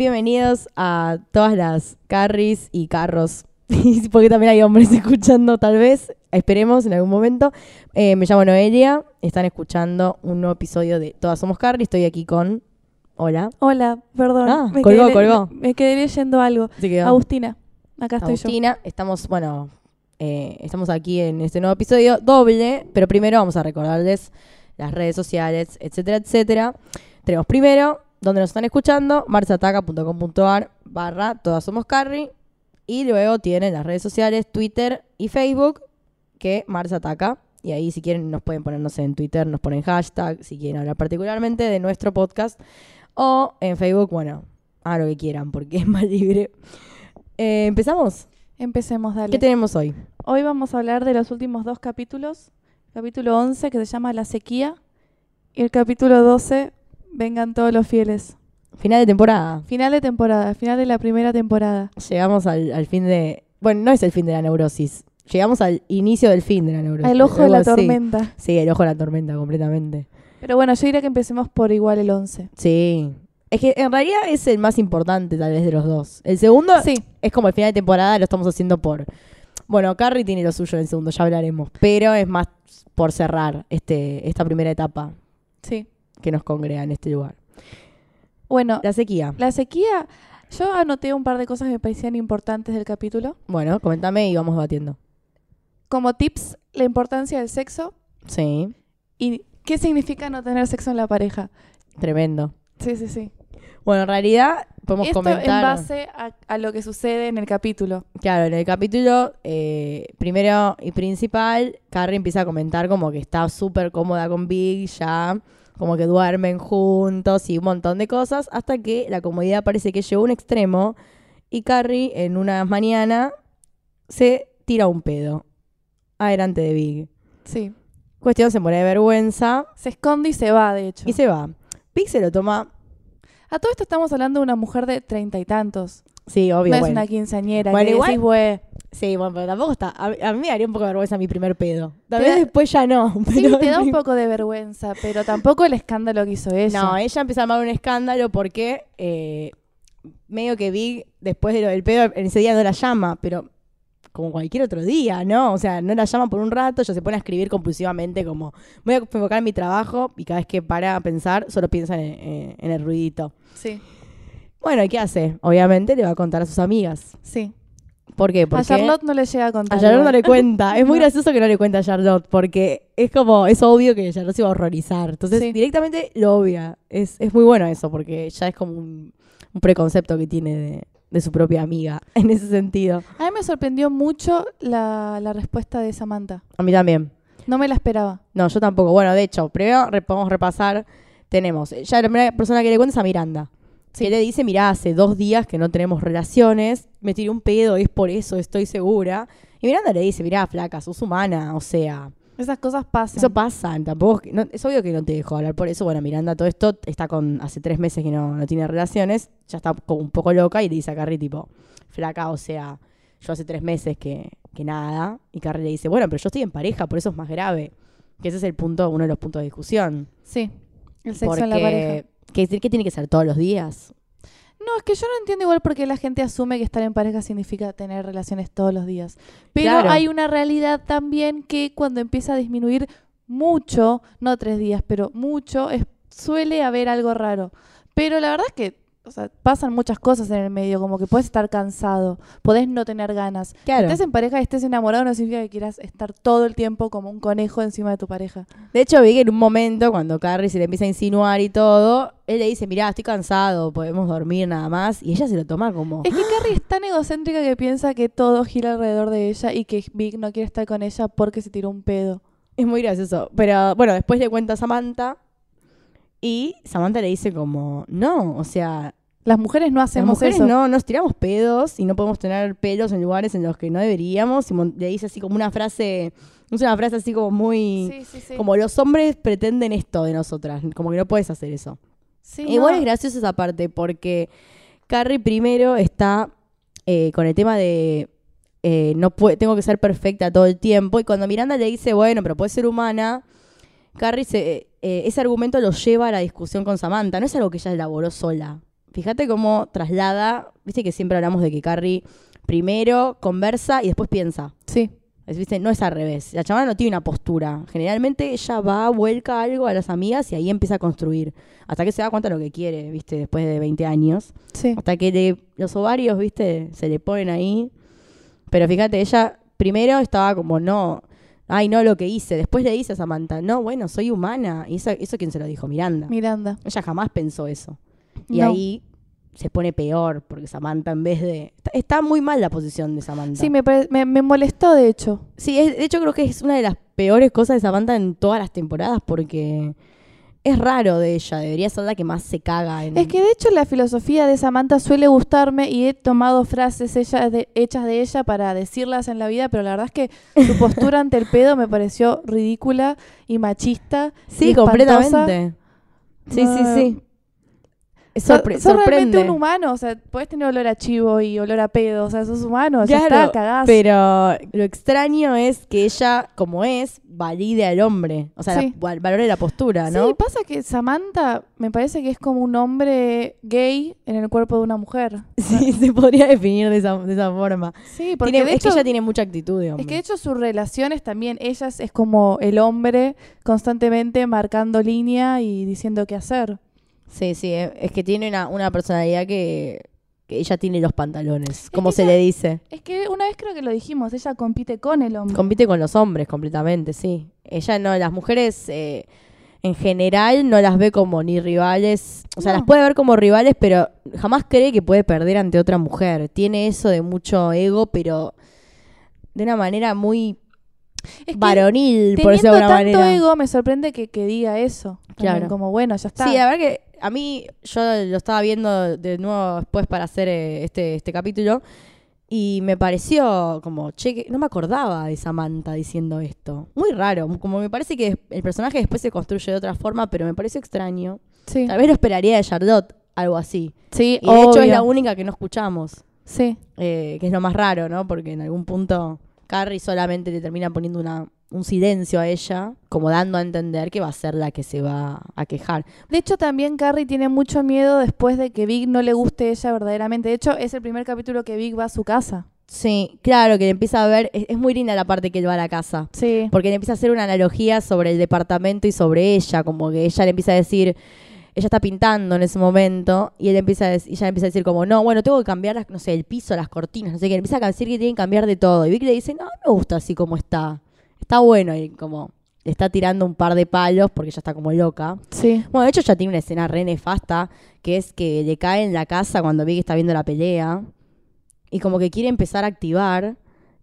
Bienvenidos a todas las carries y carros. Porque también hay hombres escuchando, tal vez. Esperemos en algún momento. Eh, me llamo Noelia. Están escuchando un nuevo episodio de Todas Somos Carrie. Estoy aquí con. Hola. Hola, perdón. Ah, me colgó, quedé, colgó. Me, me quedé leyendo algo. Agustina, acá estoy Agustina. Estamos, bueno, eh, estamos aquí en este nuevo episodio doble, pero primero vamos a recordarles las redes sociales, etcétera, etcétera. Tenemos primero, donde nos están escuchando, marsataca.com.ar barra Todas Somos Carrie. Y luego tienen las redes sociales, Twitter y Facebook, que Mars Ataca. Y ahí si quieren nos pueden poner, no sé, en Twitter, nos ponen hashtag, si quieren hablar particularmente de nuestro podcast. O en Facebook, bueno, hagan lo que quieran, porque es más libre. Eh, ¿Empezamos? Empecemos, dale. ¿Qué tenemos hoy? Hoy vamos a hablar de los últimos dos capítulos. Capítulo 11, que se llama La sequía. Y el capítulo 12, Vengan todos los fieles. Final de temporada. Final de temporada, final de la primera temporada. Llegamos al, al fin de... Bueno, no es el fin de la neurosis. Llegamos al inicio del fin de la neurosis. El ojo de la así. tormenta. Sí, el ojo de la tormenta, completamente. Pero bueno, yo diría que empecemos por igual el 11. Sí. Es que en realidad es el más importante, tal vez, de los dos. El segundo Sí, es como el final de temporada, lo estamos haciendo por. Bueno, Carrie tiene lo suyo en el segundo, ya hablaremos. Pero es más por cerrar este, esta primera etapa sí. Que nos congrega en este lugar. Bueno, La sequía. la sequía, yo anoté un par de cosas que me parecían importantes del capítulo. Bueno, coméntame y vamos debatiendo. Como tips, la importancia del sexo Sí, y qué significa no tener sexo en la pareja. tremendo. Sí, sí, sí. Bueno, en realidad podemos Esto comentar. en base a, a lo que sucede en el capítulo. Claro, en el capítulo, eh, primero y principal, Carrie empieza a comentar como que está súper cómoda con Big ya, como que duermen juntos y un montón de cosas, hasta que la comodidad parece que llegó a un extremo y Carrie en una mañana se tira un pedo adelante de Big. Sí. Cuestión, se muere de vergüenza Se esconde y se va, de hecho. y se va. Big se lo toma, A todo esto estamos hablando de una mujer de treinta y tantos. sí, obvio, no es una quinceañera. Bueno, que igual- decís. Sí, bueno, pero tampoco está. A, a mí me daría un poco de vergüenza mi primer pedo. Tal vez después ya no. Sí, te da un poco de vergüenza, pero tampoco el escándalo que hizo ella. No, ella empieza a armar un escándalo porque eh, medio que Big, después de lo del pedo, en ese día no la llama, pero como cualquier otro día, ¿no? O sea, no la llama por un rato, ella se pone a escribir compulsivamente como voy a enfocar en mi trabajo y cada vez que para a pensar solo piensa en, en- en el ruidito. Sí, Bueno, ¿y qué hace? Obviamente le va a contar a sus amigas. sí. ¿Por qué? A Charlotte no le llega a contar. a Charlotte no le cuenta. Es muy gracioso que no le cuenta a Charlotte porque es como, es obvio que Charlotte se va a horrorizar. Entonces Sí. directamente lo obvia. Es, es muy bueno eso porque ya es como un, un preconcepto que tiene de, de su propia amiga en ese sentido. A mí me sorprendió mucho la, la respuesta de Samantha. A mí también. No me la esperaba. No, yo tampoco. Bueno, de hecho, primero podemos repasar. Tenemos, ya la primera persona que le cuenta es a Miranda. Sí. Que le dice, mirá, hace dos días que no tenemos relaciones, me tiré un pedo, es por eso, estoy segura. Y Miranda le dice, mirá, flaca, sos humana, o sea, Esas cosas pasan. Eso pasa, tampoco no- es obvio que no te dejo hablar por eso. Bueno, Miranda todo esto está con hace tres meses que no, no tiene relaciones, ya está como un poco loca y le dice a Carrie tipo, flaca, o sea, yo hace tres meses que, que nada. Y Carrie le dice, bueno, pero yo estoy en pareja, por eso es más grave. Que ese es el punto, uno de los puntos de discusión. Sí. El sexo Porque, en la pareja. ¿Qué, qué tiene que ser todos los días? No, es que yo no entiendo igual por qué la gente asume que estar en pareja significa tener relaciones todos los días. Pero Claro. hay una realidad también que cuando empieza a disminuir mucho, no tres días, pero mucho, es, suele haber algo raro. Pero la verdad es que o sea, pasan muchas cosas en el medio, como que puedes estar cansado, podés no tener ganas. Claro. Estés en pareja y estés enamorado no significa que quieras estar todo el tiempo como un conejo encima de tu pareja. De hecho, vi que en un momento, cuando Carrie se le empieza a insinuar y todo, él le dice, mirá, estoy cansado, podemos dormir nada más. Y ella se lo toma como... Es que Carrie es tan egocéntrica que piensa que todo gira alrededor de ella y que Vic no quiere estar con ella porque se tiró un pedo. Es muy gracioso. Pero bueno, después le cuenta a Samantha y Samantha le dice como, no, o sea, Las mujeres no las hacemos mujeres eso. no nos tiramos pedos y no podemos tener pelos en lugares en los que no deberíamos. Y le dice así como una frase, es una frase así como muy... Sí, sí, sí. Como los hombres pretenden esto de nosotras, como que no puedes hacer eso. Sí, Igual no. es gracioso esa parte porque Carrie primero está eh, con el tema de eh, no tengo que ser perfecta todo el tiempo y cuando Miranda le dice, bueno, pero puede ser humana, Carrie se, eh, ese argumento lo lleva a la discusión con Samantha. No es algo que ella elaboró sola. fíjate cómo traslada, viste que siempre hablamos de que Carrie primero conversa y después piensa. Sí. Es, ¿viste? No es al revés. La chavana no tiene una postura. Generalmente ella va, vuelca algo a las amigas y ahí empieza a construir. Hasta que se da cuenta de lo que quiere, ¿viste? Después de 20 años. Sí. Hasta que le- los ovarios, ¿viste? Se le ponen ahí. Pero fíjate, ella primero estaba como, no, ay, no lo que hice. Después le dice a Samantha, no, bueno, soy humana. ¿Y eso, eso quién se lo dijo? Miranda. Miranda. Ella jamás pensó eso. Y No. ahí se pone peor, porque Samantha en vez de... Está, está muy mal la posición de Samantha. Sí, me, pare- me, me molestó, de hecho. Sí, es- de hecho creo que es una de las peores cosas de Samantha en todas las temporadas, porque es raro de ella, debería ser la que más se caga. En... Es que de hecho la filosofía de Samantha suele gustarme y he tomado frases ella de- hechas de ella para decirlas en la vida, pero la verdad es que su postura ante el pedo me pareció ridícula y machista. Sí, y completamente. Sí, sí, sí. Sos sorpre- sos realmente sorprende. un humano, o sea, podés tener olor a chivo y olor a pedo, o sea, sos humano, ya Claro, está, cagás. Pero lo extraño es que ella, como es, valide al hombre. O sea, la- Sí. val- valore la postura, ¿no? Sí, pasa que Samantha me parece que es como un hombre gay en el cuerpo de una mujer. Sí, se podría definir de esa, de esa forma. Sí, porque Tiene- de es hecho, que ella tiene mucha actitud hombre. es que de hecho sus relaciones también, ellas es como el hombre constantemente marcando línea y diciendo qué hacer. Sí, sí, es que tiene una, una personalidad que, que ella tiene los pantalones, como que se ella- le dice. Es que una vez creo que lo dijimos, ella compite con el hombre. Compite con los hombres completamente, sí. Ella no, las mujeres eh, en general no las ve como ni rivales, o sea, No. las puede ver como rivales, pero jamás cree que puede perder ante otra mujer. Tiene eso de mucho ego, pero de una manera muy Es que varonil, por Teniendo decirlo de alguna tanto manera. ego, me sorprende que, que diga eso. También Claro. Como, bueno, ya está. Sí, la verdad que a mí, yo lo estaba viendo de nuevo después para hacer eh, este, este capítulo y me pareció como, che, que no me acordaba de Samantha diciendo esto. Muy raro, como me parece que el personaje después se construye de otra forma, pero me pareció extraño. sí. Tal vez lo esperaría de Charlotte, algo así. Sí, Y de hecho es la única que no escuchamos, Sí. eh, que es lo más raro, ¿no? Porque en algún punto Carrie solamente le termina poniendo una, un silencio a ella, como dando a entender que va a ser la que se va a quejar. De hecho, también Carrie tiene mucho miedo después de que Big no le guste ella verdaderamente. De hecho, es el primer capítulo que Big va a su casa. Sí, claro, que le empieza a ver, es, es muy linda la parte que él va a la casa, Sí. porque le empieza a hacer una analogía sobre el departamento y sobre ella, como que ella le empieza a decir, ella está pintando en ese momento, y él empieza a ella empieza a decir como, no, bueno, tengo que cambiar, las- no sé, el piso, las cortinas, no sé qué, empieza a decir que tienen que cambiar de todo, y Vic le dice, no, me gusta así como está, está bueno, y como le está tirando un par de palos porque ella está como loca. Sí. Bueno, de hecho ya tiene una escena re nefasta, que es que le cae en la casa cuando Big está viendo la pelea y como que quiere empezar a activar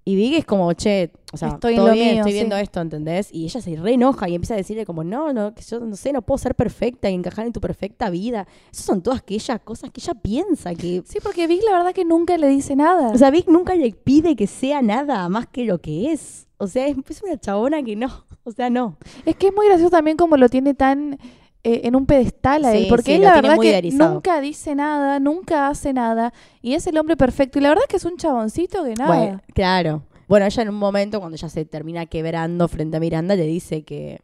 y Big es como, che, o sea, Estoy en todo lo bien, mío, estoy sí. viendo esto, ¿entendés? Y ella se re enoja y empieza a decirle como, no, no, que yo no sé, no puedo ser perfecta y encajar en tu perfecta vida. Esas son todas que ella, cosas que ella piensa, que... Sí, porque Big la verdad que nunca le dice nada. O sea, Vic nunca le pide que sea nada más que lo que es. O sea, es, es una chabona que no, o sea, no. es que es muy gracioso también como lo tiene tan eh, en un pedestal a él. Sí, Porque sí, él la verdad que idealizado. nunca dice nada, nunca hace nada. Y es el hombre perfecto. Y la verdad que es un chaboncito que nada. Bueno, claro. Bueno, ella en un momento, cuando ella se termina quebrando frente a Miranda, le dice que,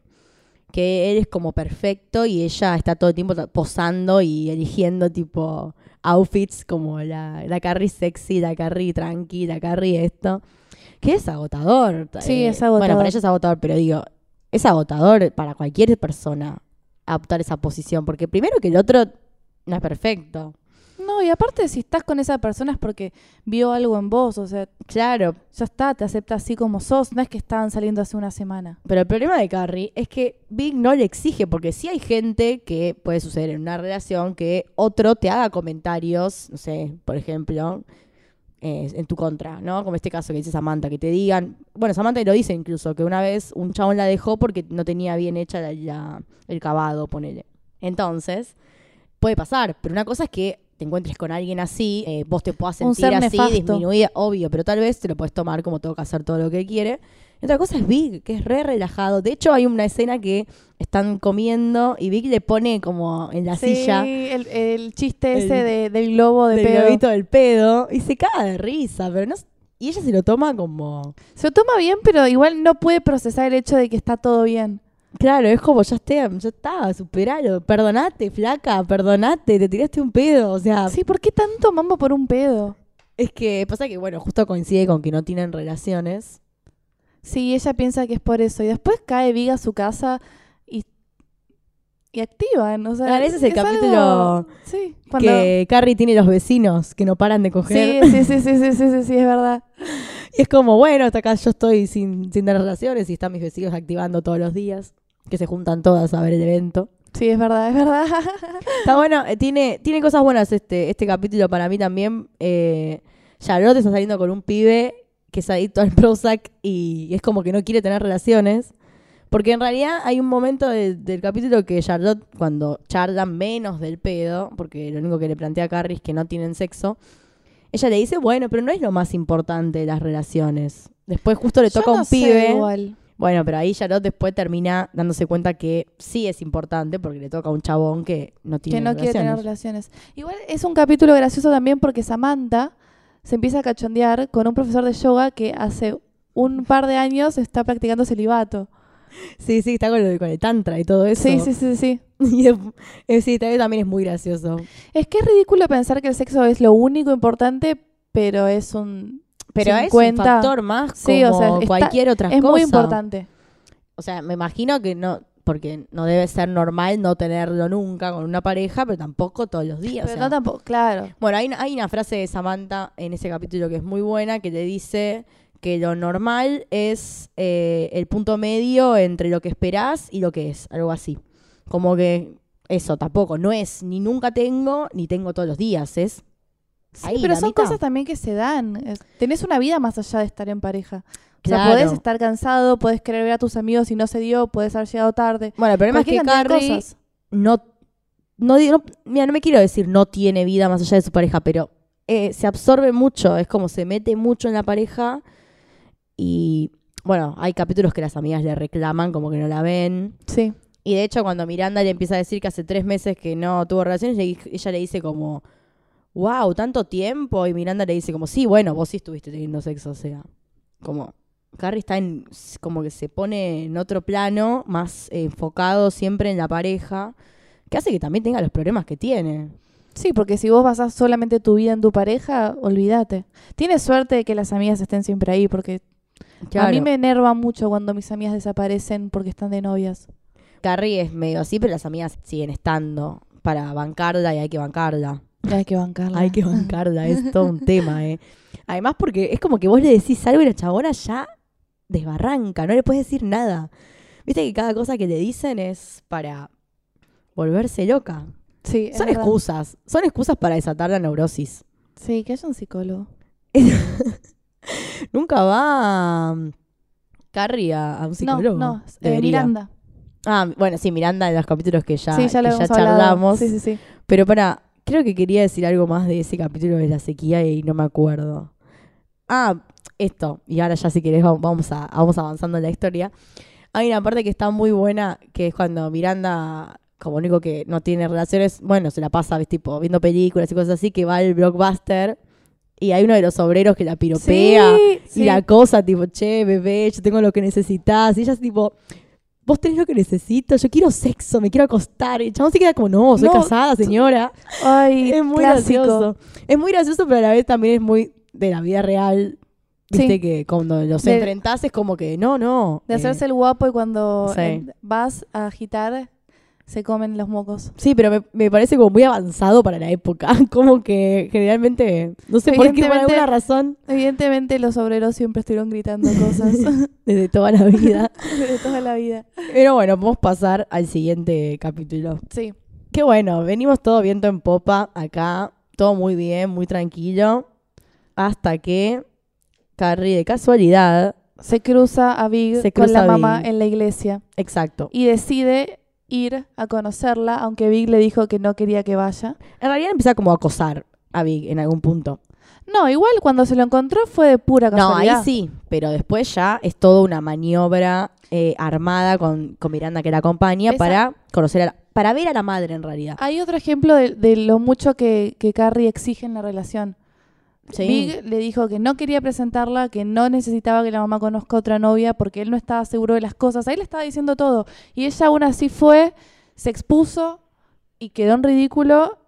que él es como perfecto y ella está todo el tiempo posando y eligiendo tipo outfits como la, la Carrie sexy, la Carrie tranqui, la Carrie esto. Que es agotador. Sí, Eh, es agotador. Bueno, para ella es agotador, pero digo, es agotador para cualquier persona adoptar esa posición. Porque primero que el otro no es perfecto. No, y aparte si estás con esa persona es porque vio algo en vos. O sea, Claro, ya está, te acepta así como sos. No es que estaban saliendo hace una semana. Pero el problema de Carrie es que Big no le exige, porque sí hay gente que puede suceder en una relación que otro te haga comentarios, no sé, por ejemplo, eh, en tu contra, ¿no? Como este caso que dice Samantha, que te digan, bueno, Samantha lo dice incluso, que una vez un chabón la dejó porque no tenía bien hecha la- la- el cavado, ponele. Entonces, puede pasar, pero una cosa es que te encuentres con alguien así, eh, vos te puedas sentir así, nefasto. disminuida, obvio, pero tal vez te lo puedes tomar como tengo que hacer todo lo que quiere. Y otra cosa es Big, que es re relajado. De hecho, hay una escena que están comiendo y Big le pone como en la Sí, silla el, el chiste El- ese de- del globo de del pedo. globito del pedo y se caga de risa, pero no y ella se lo toma como Se lo toma bien, pero igual no puede procesar el hecho de que está todo bien. Claro, es como, ya está, ya está, superalo. Perdonate, flaca, perdonate, te tiraste un pedo. O sea, Sí, ¿por qué tanto mambo por un pedo? es que pasa que, bueno, justo coincide con que no tienen relaciones. Sí, ella piensa que es por eso. Y después cae Vig a su casa y, y activan. O sea, Claro, ese es el algo- capítulo Sí, cuando- Que Carrie tiene los vecinos que no paran de coger. Sí, sí, sí, sí, sí, sí, sí, sí, es verdad. Y es como, bueno, hasta acá yo estoy sin, sin tener relaciones y están mis vecinos activando todos los días, que se juntan todas a ver el evento. Sí, es verdad, es verdad. Está bueno, eh, tiene, tiene cosas buenas este, este capítulo para mí también. Eh, Charlotte está saliendo con un pibe que es adicto al Prozac y es como que no quiere tener relaciones. Porque en realidad hay un momento de- del capítulo que Charlotte, cuando charlan menos del pedo, porque lo único que le plantea a Carrie es que no tienen sexo, ella le dice, bueno, pero no es lo más importante de las relaciones. Después justo le toca no un pibe. igual. Bueno, pero ahí Charlotte después termina dándose cuenta que sí es importante porque le toca a un chabón que no tiene que no quiere tener relaciones. Igual es un capítulo gracioso también porque Samantha se empieza a cachondear con un profesor de yoga que hace un par de años está practicando celibato. Sí, sí, está con, lo de- con el tantra y todo eso. Sí, sí, sí, sí. Y es- eh, sí, también, es muy gracioso. Es que es ridículo pensar que el sexo es lo único importante, pero es un Pero es 50. un factor más Sí, como o sea, está- cualquier otra es cosa. muy importante. O sea, me imagino que no, porque no debe ser normal no tenerlo nunca con una pareja, pero tampoco todos los días. Pero o sea. no tampoco, claro. Bueno, hay, una- hay una frase de Samantha en ese capítulo que es muy buena, que le dice que lo normal es eh, el punto medio entre lo que esperás y lo que es, algo así. Como que eso tampoco, no es ni nunca tengo, ni tengo todos los días, es Sí, Ahí, pero son mitad. cosas también que se dan. Tenés una vida más allá de estar en pareja. O sea, Claro. podés estar cansado, podés querer ver a tus amigos y no se dio, podés haber llegado tarde. Bueno, el problema es que Carrie cosas. no, no, mira, no me quiero decir no tiene vida más allá de su pareja, pero eh, se absorbe mucho, es como se mete mucho en la pareja y bueno, hay capítulos que las amigas le reclaman como que no la ven. Sí. Y de hecho cuando Miranda le empieza a decir que hace tres meses que no tuvo relaciones, ella le dice como, wow, tanto tiempo. Y Miranda le dice como, sí, bueno, vos sí estuviste teniendo sexo, o sea, como... Carrie está en, como que se pone en otro plano, más enfocado siempre en la pareja, que hace que también tenga los problemas que tiene. Sí, porque si vos basás solamente tu vida en tu pareja, olvídate. Tienes suerte de que las amigas estén siempre ahí, porque a mí me enerva mucho cuando mis amigas desaparecen porque están de novias. Carrie es medio así, pero las amigas siguen estando para bancarla y hay que bancarla. Hay que bancarla. Hay que bancarla, es todo un tema, ¿eh? Además, porque es como que vos le decís algo y la chabona ya desbarranca, no le puedes decir nada. Viste que cada cosa que le dicen es para volverse loca. Sí, Son verdad. excusas, son excusas para desatar la neurosis. Sí, que haya un psicólogo. Nunca va mm, Carrie a, a un psicólogo. No, no, eh. Miranda. Ah, bueno, sí, Miranda de los capítulos que ya, sí, ya que ya charlamos. Sí, sí, sí. Pero para, creo que quería decir algo más de ese capítulo de la sequía y no me acuerdo. Ah, esto. Y ahora ya si querés va- vamos, a, vamos avanzando en la historia. Hay una parte que está muy buena, que es cuando Miranda, como único que no tiene relaciones, bueno, se la pasa, ¿ves? tipo, viendo películas y cosas así, que va al blockbuster y hay uno de los obreros que la piropea Sí, sí. y la cosa, tipo, che, bebé, yo tengo lo que necesitas. Y ella es tipo, vos tenés lo que necesito, yo quiero sexo, me quiero acostar. Y el chabón se queda como, no, soy No, casada, señora. Ay, Es muy clásico. gracioso. Es muy gracioso, pero a la vez también es muy de la vida real. Viste Sí. que cuando los De- enfrentás es como que, no, no. De eh, hacerse el guapo y cuando Sí. eh, vas a agitar, se comen los mocos. Sí, pero me, me parece como muy avanzado para la época. Como que generalmente, no sé por qué, por alguna razón, Evidentemente los obreros siempre estuvieron gritando cosas desde toda la vida. de toda la vida. Pero bueno, podemos pasar al siguiente capítulo. Sí. Qué bueno, venimos todo viento en popa acá, todo muy bien, muy tranquilo, hasta que Carrie de casualidad, Se cruza a Big Se con la mamá en la iglesia exacto. y decide ir a conocerla, aunque Big le dijo que no quería que vaya. En realidad empieza como a acosar a Big en algún punto. No, igual cuando se lo encontró fue de pura No, casualidad. ahí sí, pero después ya es toda una maniobra eh, armada con, con Miranda que la acompaña Esa- para conocer a la- para ver a la madre en realidad. Hay otro ejemplo de, de lo mucho que, que Carrie exige en la relación. Sí. Big le dijo que no quería presentarla, que no necesitaba que la mamá conozca otra novia porque él no estaba seguro de las cosas. Ahí le estaba diciendo todo. Y ella aún así fue, se expuso y quedó en ridículo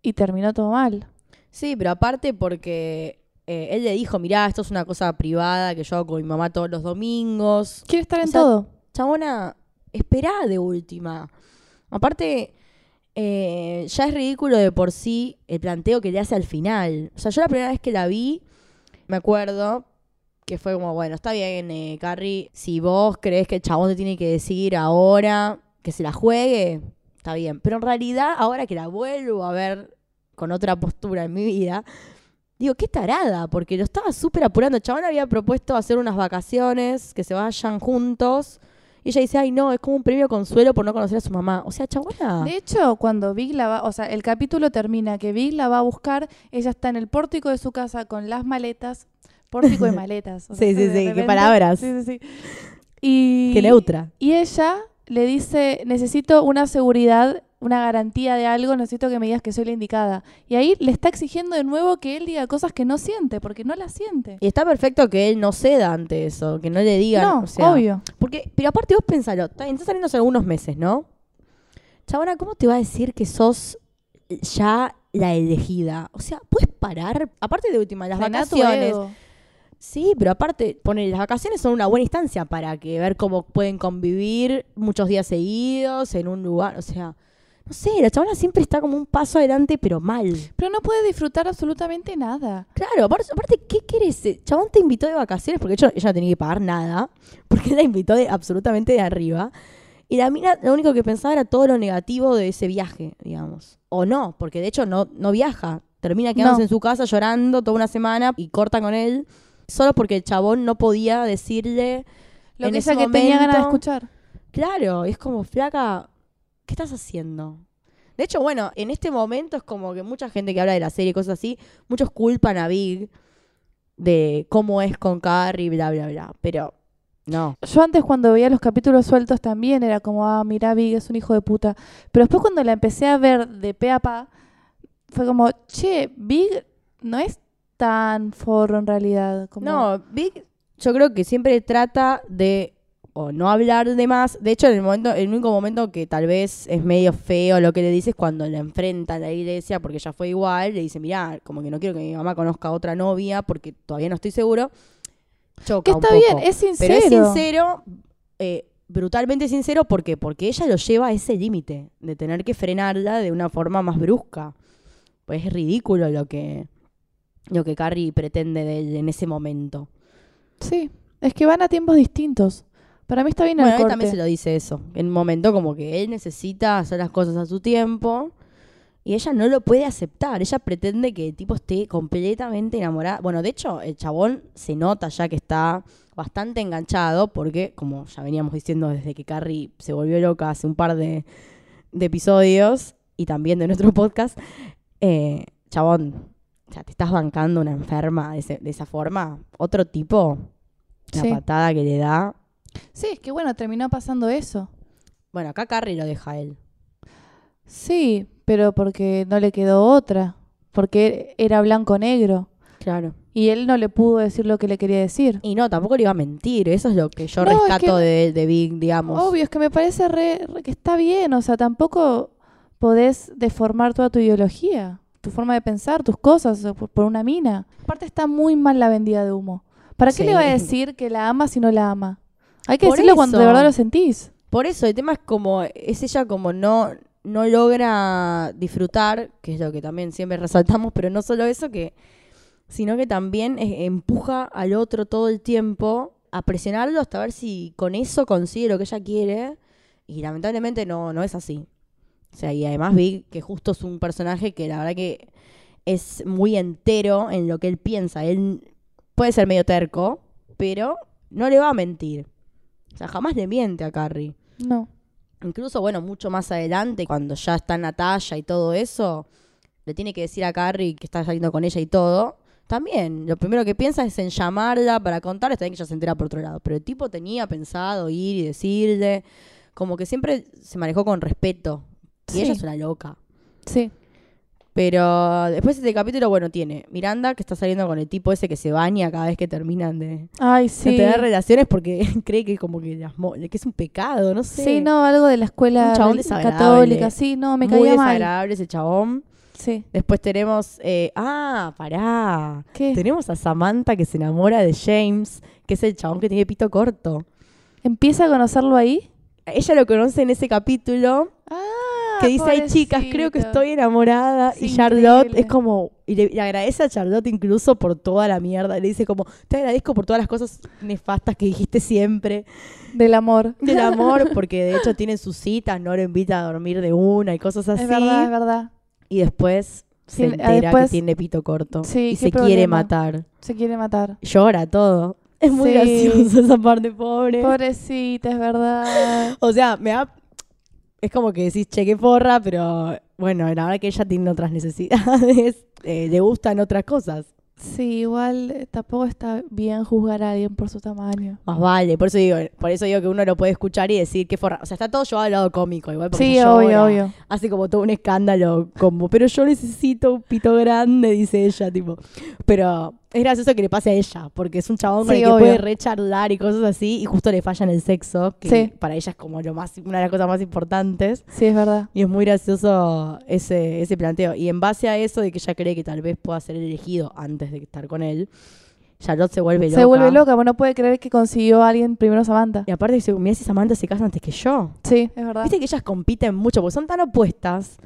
y terminó todo mal. Sí, pero aparte porque eh, él le dijo, mirá, esto es una cosa privada que yo hago con mi mamá todos los domingos. Quiere estar O en sea, todo. Chabona, esperá de última. Aparte, eh, ya es ridículo de por sí el planteo que le hace al final. O sea, yo la primera vez que la vi, me acuerdo que fue como, bueno, está bien, eh, Carrie, si vos crees que el chabón te tiene que decir ahora que se la juegue, está bien. Pero en realidad, ahora que la vuelvo a ver con otra postura en mi vida, digo, qué tarada, porque lo estaba súper apurando. El chabón había propuesto hacer unas vacaciones, que se vayan juntos. Y ella dice, ay, no, es como un premio consuelo por no conocer a su mamá. O sea, chabona. De hecho, cuando Big la va, o sea, el capítulo termina que Big la va a buscar, ella está en el pórtico de su casa con las maletas, pórtico de maletas. o sea, Sí, sí, sí, qué palabras. Sí, sí, sí. Y, Qué neutra. y ella le dice, necesito una seguridad, una garantía de algo, necesito que me digas que soy la indicada. Y ahí le está exigiendo de nuevo que él diga cosas que no siente, porque no las siente. Y está perfecto que él no ceda ante eso, que no le digan. no, o sea, obvio. Porque, pero aparte vos pensalo, está bien, estás saliendo hace algunos meses, ¿no? Chabona, ¿cómo te va a decir que sos ya la elegida? O sea, ¿puedes parar? Aparte de última, las vacaciones. Sí, pero aparte, poner las vacaciones son una buena instancia para que ver cómo pueden convivir muchos días seguidos en un lugar. O sea, no sé, la chabona siempre está como un paso adelante, pero mal. Pero no puede disfrutar absolutamente nada. Claro, aparte, aparte, ¿qué querés? El Chabón te invitó de vacaciones porque ella, ella no tenía que pagar nada, porque él la invitó de absolutamente de arriba. Y la mina lo único que pensaba era todo lo negativo de ese viaje, digamos. O no, porque de hecho no, no viaja. Termina quedándose No. en su casa llorando toda una semana y corta con él, solo porque el chabón no podía decirle Lo en que ese ella que tenía ganas de escuchar. Claro, es como, flaca, ¿qué estás haciendo? De hecho, bueno, en este momento es como que mucha gente que habla de la serie y cosas así, muchos culpan a Big de cómo es con Carrie, bla, bla, bla. Pero no. Yo antes cuando veía los capítulos sueltos también era como, ah, mira, Big es un hijo de puta. Pero después cuando la empecé a ver de pe a pa, fue como, che, Big no es tan forro en realidad. Como, No, Big yo creo que siempre trata de o no hablar de más. De hecho, en el momento, el único momento que tal vez es medio feo lo que le dice es cuando la enfrenta a la iglesia, porque ella fue igual, le dice, mirá, como que no quiero que mi mamá conozca a otra novia porque todavía no estoy seguro. Choca que un está poco. bien, es sincero. Pero es sincero, eh, brutalmente sincero, ¿por qué? Porque ella lo lleva a ese límite de tener que frenarla de una forma más brusca. Pues es ridículo lo que, lo que Carrie pretende de él en ese momento. Sí, es que van a tiempos distintos. Para mí está bien Bueno, también se lo dice eso. En un momento como que él necesita hacer las cosas a su tiempo y ella no lo puede aceptar. Ella pretende que el tipo esté completamente enamorado. Bueno, de hecho, el chabón se nota ya que está bastante enganchado porque, como ya veníamos diciendo desde que Carrie se volvió loca hace un par de, de episodios y también de nuestro podcast, eh, chabón, o sea, te estás bancando una enferma de, ese- de esa forma. Otro tipo, la Sí. patada que le da. Sí, es que bueno, terminó pasando eso. Bueno, acá Carrie lo deja a él. Sí, pero porque no le quedó otra. Porque era blanco-negro. Claro. Y él no le pudo decir lo que le quería decir. Y no, tampoco le iba a mentir. Eso es lo que yo No, es rescato que- de, de Big, digamos. Obvio, es que me parece re- re- que está bien. O sea, tampoco podés deformar toda tu ideología, tu forma de pensar, tus cosas por, por una mina. Aparte está muy mal la vendida de humo. ¿Para qué Sí. le va a decir que la ama si no la ama? Hay que Por decirlo cuando de verdad lo sentís. Por eso, el tema es como, es ella como no, no logra disfrutar, que es lo que también siempre resaltamos, pero no solo eso, que sino que también empuja al otro todo el tiempo a presionarlo hasta ver si con eso consigue lo que ella quiere. Y lamentablemente no, no es así. O sea, y además vi que justo es un personaje que la verdad que es muy entero en lo que él piensa. Él puede ser medio terco, pero no le va a mentir. O sea, jamás le miente a Carrie. No. Incluso, bueno, mucho más adelante, cuando ya está Natalia y todo eso, le tiene que decir a Carrie que está saliendo con ella y todo. También, lo primero que piensa es en llamarla para contarle, está bien que ella se entera por otro lado. Pero el tipo tenía pensado ir y decirle, como que siempre se manejó con respeto. Y Sí. ella es una loca. Sí. Pero después de este capítulo, bueno, tiene Miranda que está saliendo con el tipo ese que se baña cada vez que terminan de, Ay, de sí. tener relaciones porque cree que como que, las que es un pecado, no sé. Sí, no, algo de la escuela católica. Sí, no, me Muy caía mal. desagradable ese chabón. Sí. Después tenemos, eh, ah, pará. ¿Qué? Tenemos a Samantha que se enamora de James, que es el chabón que tiene pito corto. ¿Empieza a conocerlo ahí? Ella lo conoce en ese capítulo Ah, que dice, ay chicas, creo que estoy enamorada. Sí, y Charlotte increíble. es como, y le, le agradece a Charlotte incluso por toda la mierda. Le dice como, te agradezco por todas las cosas nefastas que dijiste siempre Del amor. del amor, porque de hecho tienen sus citas, no lo invita a dormir de una y cosas así. Es verdad, es verdad. Y después se Sí, entera después- que tiene pito corto Sí, y se quiere matar. Se quiere matar. Llora todo. Es muy Sí. gracioso esa parte, pobre. Pobrecita, es verdad. O sea, me da... Es como que decís, che, qué porra, pero bueno, la verdad que ella tiene otras necesidades, eh, le gustan otras cosas. Sí, igual eh, tampoco está bien juzgar a alguien por su tamaño. Más vale, por eso digo, por eso digo que uno lo puede escuchar y decir qué forra. O sea, está todo llevado al lado cómico, igual porque Sí, obvio, obvio. Hace como todo un escándalo, como, pero yo necesito un pito grande, dice ella, tipo. Pero es gracioso que le pase a ella, porque es un chabón con Sí, el que obvio. puede recharlar y cosas así, y justo le falla en el sexo, que Sí. para ella es como lo más, una de las cosas más importantes. Sí, es verdad. Y es muy gracioso ese, ese planteo. Y en base a eso de que ella cree que tal vez pueda ser elegido antes de estar con él, Charlotte se vuelve loca. Se vuelve loca, pero no puede creer que consiguió a alguien primero Samantha. Y aparte dice, mira si Samantha se casa antes que yo. Sí, es verdad. Viste que ellas compiten mucho, porque son tan opuestas.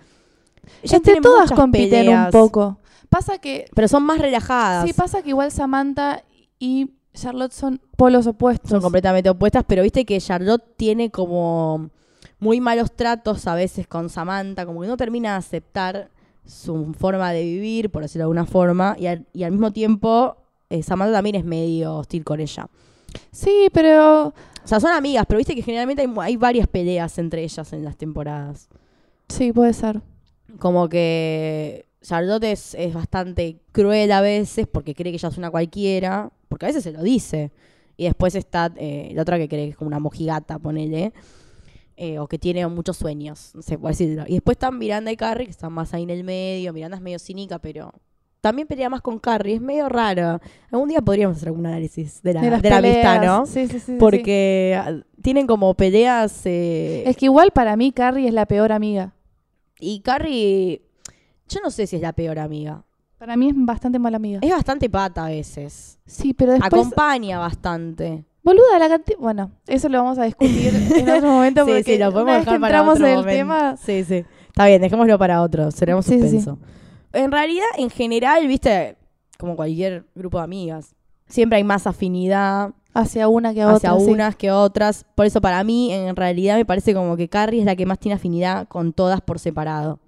Ellas Entre todas compiten peleas, un poco. Pasa que Pero son más relajadas. Sí, pasa que igual Samantha y Charlotte son polos opuestos. son completamente opuestas, pero viste que Charlotte tiene como muy malos tratos a veces con Samantha, como que no termina de aceptar su forma de vivir, por decirlo de alguna forma, y al, y al mismo tiempo eh, Samantha también es medio hostil con ella. Sí, pero O sea, son amigas, pero viste que generalmente hay varias peleas entre ellas en las temporadas. sí, puede ser. Como que Charlotte es, es bastante cruel a veces porque cree que ella es una cualquiera, porque a veces se lo dice. Y después está eh, la otra que cree que es como una mojigata, ponele, eh, o que tiene muchos sueños, no sé, por decirlo. Y después están Miranda y Carrie, que están más ahí en el medio. Miranda es medio cínica, pero también pelea más con Carrie, es medio raro. Algún día podríamos hacer algún análisis de la, De la amistad. ¿no? Sí, sí, sí, sí. Porque ah, tienen como peleas... eh, Es que igual para mí Carrie es la peor amiga. Y Carrie, yo no sé si es la peor amiga. Para mí es bastante mala amiga. Es bastante pata a veces. Sí, pero después... Acompaña bastante. Boluda, la cantidad... Bueno, eso lo vamos a discutir en otro momento Sí, porque sí, lo podemos dejar para entramos otro en el momento. tema... Sí, sí. Está bien, dejémoslo para otro. Seremos Sí, sí, sí. suspenso. En realidad, en general, viste, como cualquier grupo de amigas, siempre hay más afinidad Hacia una que a hacia sí. unas que otras. Por eso, para mí, en realidad, me parece como que Carrie es la que más tiene afinidad con todas por separado.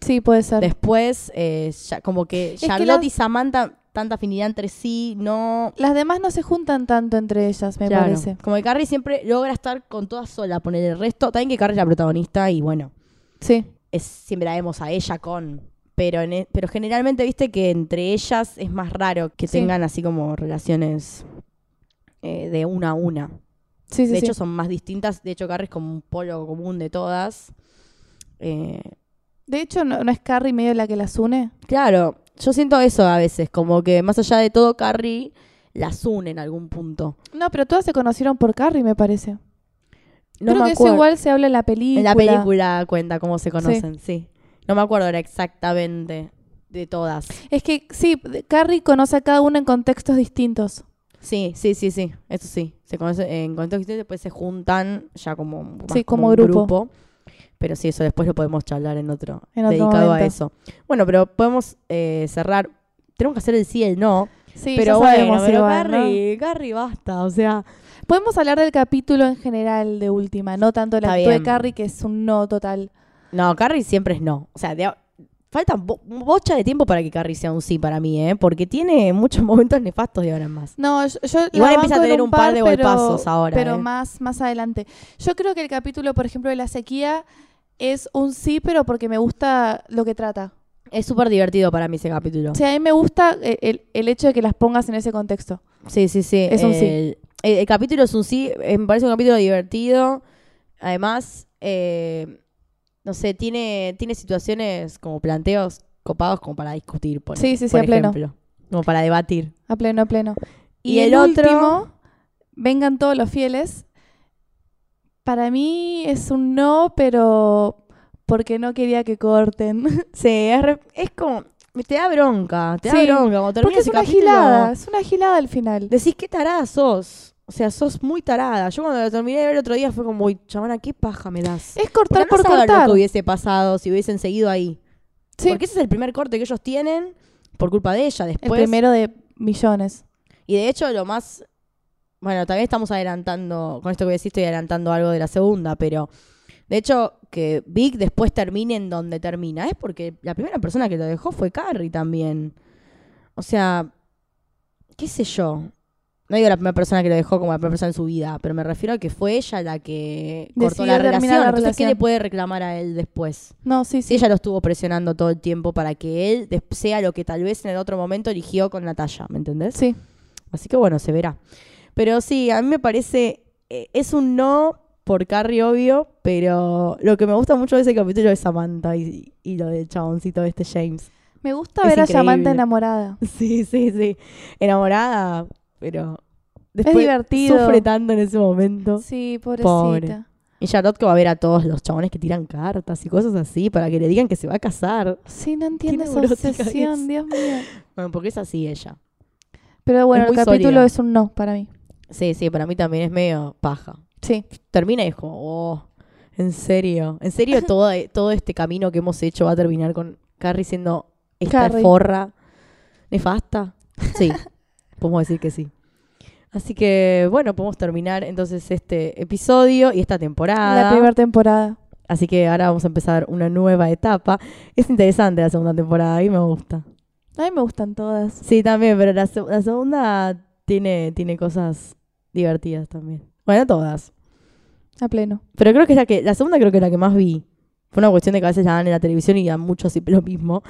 Sí, puede ser. Después, eh, ya- como que Charlotte las- y Samantha, tanta afinidad entre sí, no. Las demás no se juntan tanto entre ellas, me Claro. parece. Como que Carrie siempre logra estar con todas sola, poner el resto. También que Carrie es la protagonista y bueno, Sí. es, siempre la vemos a ella con. Pero, en e- pero generalmente viste que entre ellas es más raro que Sí. tengan así como relaciones eh, de una a una. Sí, sí, de hecho, son más distintas. De hecho, Carrie es como un polo común de todas. Eh, De hecho, ¿no, no es Carrie medio la que las une? claro, yo siento eso a veces, como que más allá de todo, Carrie las une en algún punto. No, pero todas se conocieron por Carrie, me parece. No Creo me que eso igual se habla en la película. En la película cuenta cómo se conocen, sí. No me acuerdo ahora exactamente de todas. Es que sí, Carrie conoce a cada una en contextos distintos. Sí, sí, sí, sí. Eso sí. Se conocen en contextos distintos, después se juntan ya como, Sí, como grupo. Pero sí, eso después lo podemos charlar en otro, En otro dedicado a eso. Bueno, pero podemos eh, cerrar. Tenemos que hacer el sí y el no. Sí, pero bueno, sabemos pero igual, ¿no? Carrie, Carrie, basta. O sea, Podemos hablar del capítulo en general de última, no tanto el acto de. Carrie, que es un no total. no, Carrie siempre es no. O sea, de- falta bo- bocha de tiempo para que Carrie sea un sí para mí, ¿eh? Porque tiene muchos momentos nefastos de ahora en más. No, yo, Igual empieza a tener un par de golpazos ahora, Pero eh. más, más adelante. Yo creo que el capítulo, por ejemplo, de la sequía es un sí, pero porque me gusta lo que trata. Es súper divertido para mí ese capítulo. O sea, a mí me gusta el, el- el hecho de que las pongas en ese contexto. Sí, sí, sí. Es un sí. el, capítulo es un sí. eh, Me parece un capítulo divertido. Además, eh, no sé, tiene, tiene situaciones como planteos copados como para discutir, por, Sí, sí, sí, por a pleno. ejemplo. Como para debatir. A pleno, a pleno. Y el, otro- último, vengan todos los fieles. Para mí es un no, pero porque no quería que corten. Sí, es, re- es como. Te da bronca, te da Sí, bronca. Cuando termina porque es ese una capítulo, gilada, es una gilada al final. Decís, qué tarada sos. O sea, sos muy tarada. Yo cuando lo terminé de ver el otro día fue como, uy, chavana, qué paja me das. Es cortar Porque por ver lo cortar. que hubiese pasado si hubiesen seguido ahí. Sí, Porque ese es el primer corte que ellos tienen por culpa de ella. el Después, primero de millones. Y de hecho, lo más. Bueno, también estamos adelantando. Con esto que voy a decir, estoy adelantando algo de la segunda, pero. De hecho, que Vic después termine en donde termina. Es porque la primera persona que lo dejó fue Carrie también. O sea. ¿Qué sé yo? No digo la primera persona que lo dejó como la primera persona en su vida, pero me refiero a que fue ella la que cortó la relación. la Entonces, ¿qué le puede reclamar a él después? No, sí, Si sí. ella lo estuvo presionando todo el tiempo para que él sea lo que tal vez en el otro momento eligió con Natalia, ¿me entendés? Sí. Así que bueno, se verá. Pero sí, a mí me parece, eh, es un no por Carrie, obvio, pero lo que me gusta mucho de ese capítulo es Samantha y, y lo del chaboncito de este James. Me gusta Es ver a increíble. Samantha enamorada. Sí, sí, sí. Enamorada, pero después divertido. sufre tanto en ese momento. Sí, pobrecita. Pobre. Y Charlotte que va a ver a todos los chabones que tiran cartas y cosas así para que le digan que se va a casar. Sí, no entiendo esa obsesión, es. Dios mío. Bueno, porque es así ella. Pero bueno, Es el capítulo sólida. es un no para mí. Sí, sí, para mí también es medio paja. Sí. termina y es como, oh, en serio, en serio todo, todo este camino que hemos hecho va a terminar con Carrie siendo esta Carrie. forra nefasta. Sí, podemos decir que sí. Así que bueno, podemos terminar entonces este episodio y esta La temporada. primera temporada. Así que ahora vamos a empezar una nueva etapa. Es interesante la segunda temporada, a mí me gusta. A mí me gustan todas. Sí, también, pero la, la segunda tiene, tiene cosas divertidas también. Bueno, todas. A pleno. Pero creo que es la que, la segunda creo que es la que más vi. Fue una cuestión de que a veces la dan en la televisión y a muchos siempre lo mismo.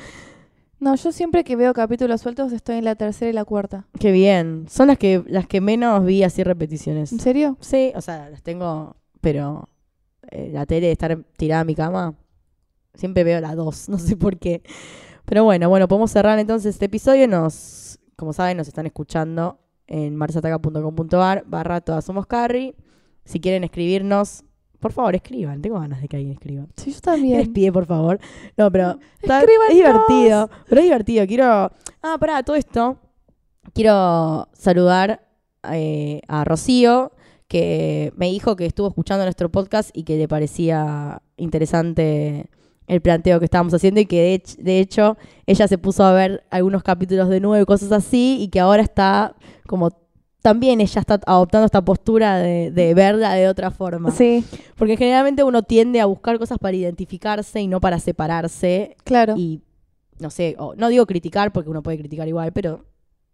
No, yo siempre que veo capítulos sueltos estoy en la tercera y la cuarta. Qué bien. Son las que, las que menos vi así repeticiones. ¿En serio? Sí, o sea, las tengo, pero eh, la tele de estar tirada en mi cama, siempre veo la dos, no sé por qué. Pero bueno, bueno, podemos cerrar entonces este episodio. Nos, como saben, nos están escuchando en marsataca.com.ar barra todas somos Carrie. Si quieren escribirnos, por favor, escriban. Tengo ganas de que alguien escriba. Sí, yo ¿Qué les también. pide, por favor? No, pero está- es divertido. Pero es divertido. Quiero. Ah, pará, todo esto. Quiero saludar eh, a Rocío, que me dijo que estuvo escuchando nuestro podcast y que le parecía interesante el planteo que estábamos haciendo y que de, de hecho ella se puso a ver algunos capítulos de nuevo y cosas así y que ahora está como también ella está adoptando esta postura de, de verla de otra forma. Sí, Porque generalmente uno tiende a buscar cosas para identificarse y no para separarse claro. y, no sé, o- no digo criticar porque uno puede criticar igual, pero,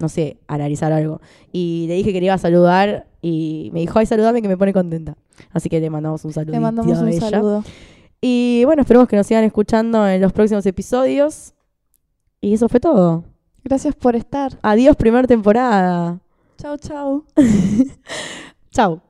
no sé, analizar algo. Y le dije que le iba a saludar y me dijo, ay, saludame que me pone contenta. Así que le mandamos un saludo Le mandamos a un ella. saludo. Y bueno, esperemos que nos sigan escuchando en los próximos episodios. Y eso fue todo. Gracias por estar. Adiós, primera temporada. Chau, chau. Chau.